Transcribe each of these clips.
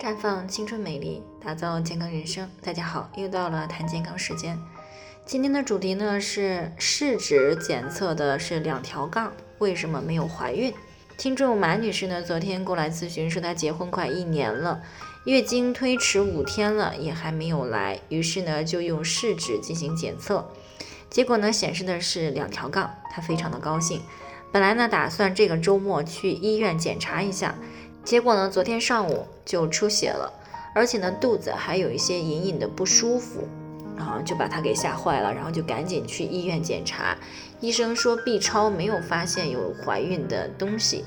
绽放青春美丽，打造健康人生。大家好，又到了谈健康时间。今天的主题呢是试纸检测的是两条杠，为什么没有怀孕？听众马女士呢昨天过来咨询，说她结婚快一年了，月经推迟五天了，也还没有来，于是呢就用试纸进行检测，结果呢显示的是两条杠，她非常的高兴。本来呢打算这个周末去医院检查一下。结果呢，昨天上午就出血了，而且呢，肚子还有一些隐隐的不舒服，然后就把他给吓坏了，然后就赶紧去医院检查。医生说 B 超没有发现有怀孕的东西，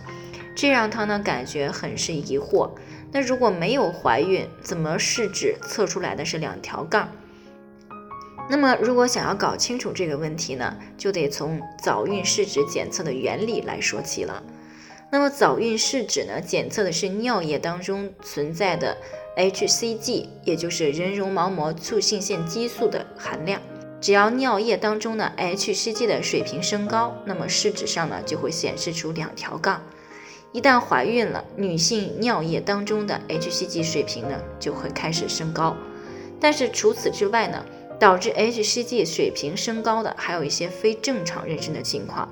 这让他呢感觉很是疑惑。那如果没有怀孕，怎么试纸测出来的是两条杠？那么如果想要搞清楚这个问题呢，就得从早孕试纸检测的原理来说起了。那么早孕试纸呢，检测的是尿液当中存在的 hCG，也就是人绒毛膜促性腺激素的含量。只要尿液当中的 hCG 的水平升高，那么试纸上呢就会显示出两条杠。一旦怀孕了，女性尿液当中的 hCG 水平呢就会开始升高。但是除此之外呢，导致 hCG 水平升高的还有一些非正常妊娠的情况。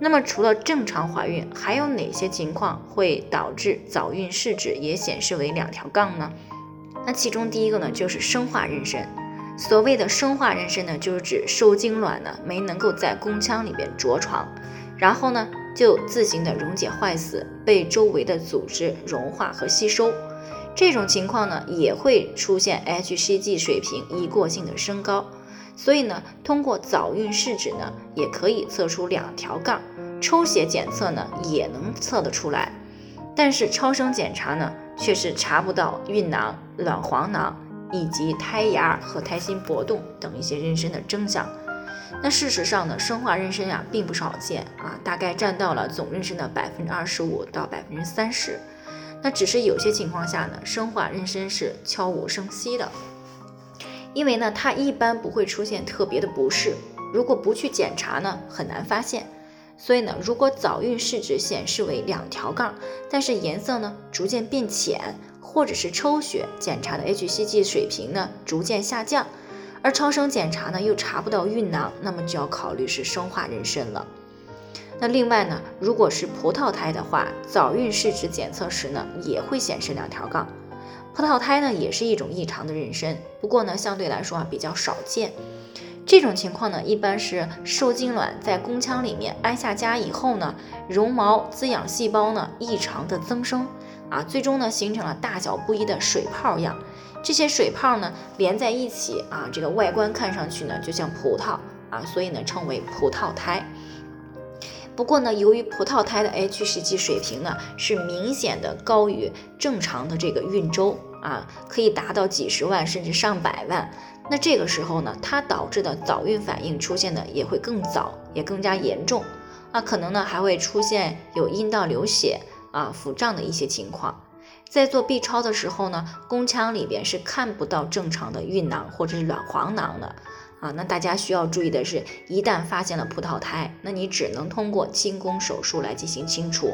那么除了正常怀孕，还有哪些情况会导致早孕试纸也显示为两条杠呢？那其中第一个呢，就是生化妊娠。所谓的生化妊娠呢，就是指受精卵呢没能够在宫腔里边着床，然后呢就自行的溶解坏死，被周围的组织融化和吸收。这种情况呢也会出现 hCG 水平一过性的升高。所以呢，通过早孕试纸呢，也可以测出两条杠。抽血检测呢，也能测得出来。但是超声检查呢，却是查不到孕囊、卵黄囊以及胎芽和胎心搏动等一些妊娠的征象。那事实上呢，生化妊娠呀，并不少见啊，大概占到了总妊娠的百分之二十五到百分之三十。那只是有些情况下呢，生化妊娠是悄无声息的。因为呢，它一般不会出现特别的不适，如果不去检查呢，很难发现。所以呢，如果早孕试纸显示为两条杠，但是颜色呢逐渐变浅，或者是抽血检查的 hCG 水平呢逐渐下降，而超声检查呢又查不到孕囊，那么就要考虑是生化妊娠了。那另外呢，如果是葡萄胎的话，早孕试纸检测时呢也会显示两条杠。葡萄胎呢也是一种异常的妊娠，不过呢相对来说啊比较少见。这种情况呢一般是受精卵在宫腔里面安下家以后呢，绒毛滋养细胞呢异常的增生啊，最终呢形成了大小不一的水泡样。这些水泡呢连在一起啊，这个外观看上去呢就像葡萄啊，所以呢称为葡萄胎。不过呢，由于葡萄胎的 hCG 水平呢是明显的高于正常的这个孕周啊，可以达到几十万甚至上百万。那这个时候呢，它导致的早孕反应出现的也会更早，也更加严重啊，可能呢还会出现有阴道流血啊、腹胀的一些情况。在做 B 超的时候呢，宫腔里边是看不到正常的孕囊或者是卵黄囊的。啊，那大家需要注意的是，一旦发现了葡萄胎，那你只能通过清宫手术来进行清除，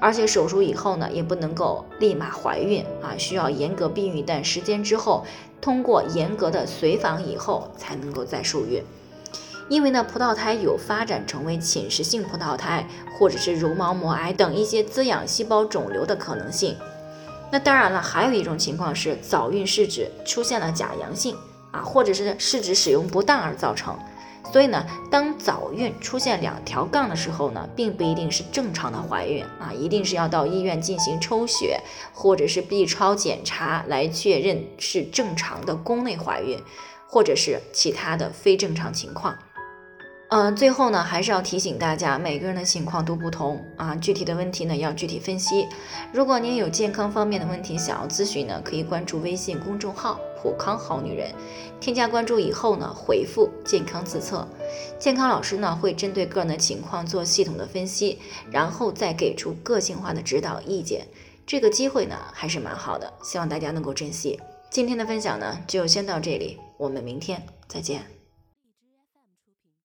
而且手术以后呢，也不能够立马怀孕啊，需要严格避孕一段时间之后，通过严格的随访以后才能够再受孕。因为呢，葡萄胎有发展成为侵蚀性葡萄胎或者是绒毛膜癌等一些滋养细胞肿瘤的可能性。那当然了，还有一种情况是早孕试纸出现了假阳性。啊，或者是试纸使用不当而造成，所以呢，当早孕出现两条杠的时候呢，并不一定是正常的怀孕啊，一定是要到医院进行抽血或者是 B 超检查来确认是正常的宫内怀孕，或者是其他的非正常情况。嗯，最后呢，还是要提醒大家，每个人的情况都不同啊，具体的问题呢要具体分析。如果您有健康方面的问题想要咨询呢，可以关注微信公众号“普康好女人”，添加关注以后呢，回复“健康自测”，健康老师呢会针对个人的情况做系统的分析，然后再给出个性化的指导意见。这个机会呢还是蛮好的，希望大家能够珍惜。今天的分享呢就先到这里，我们明天再见。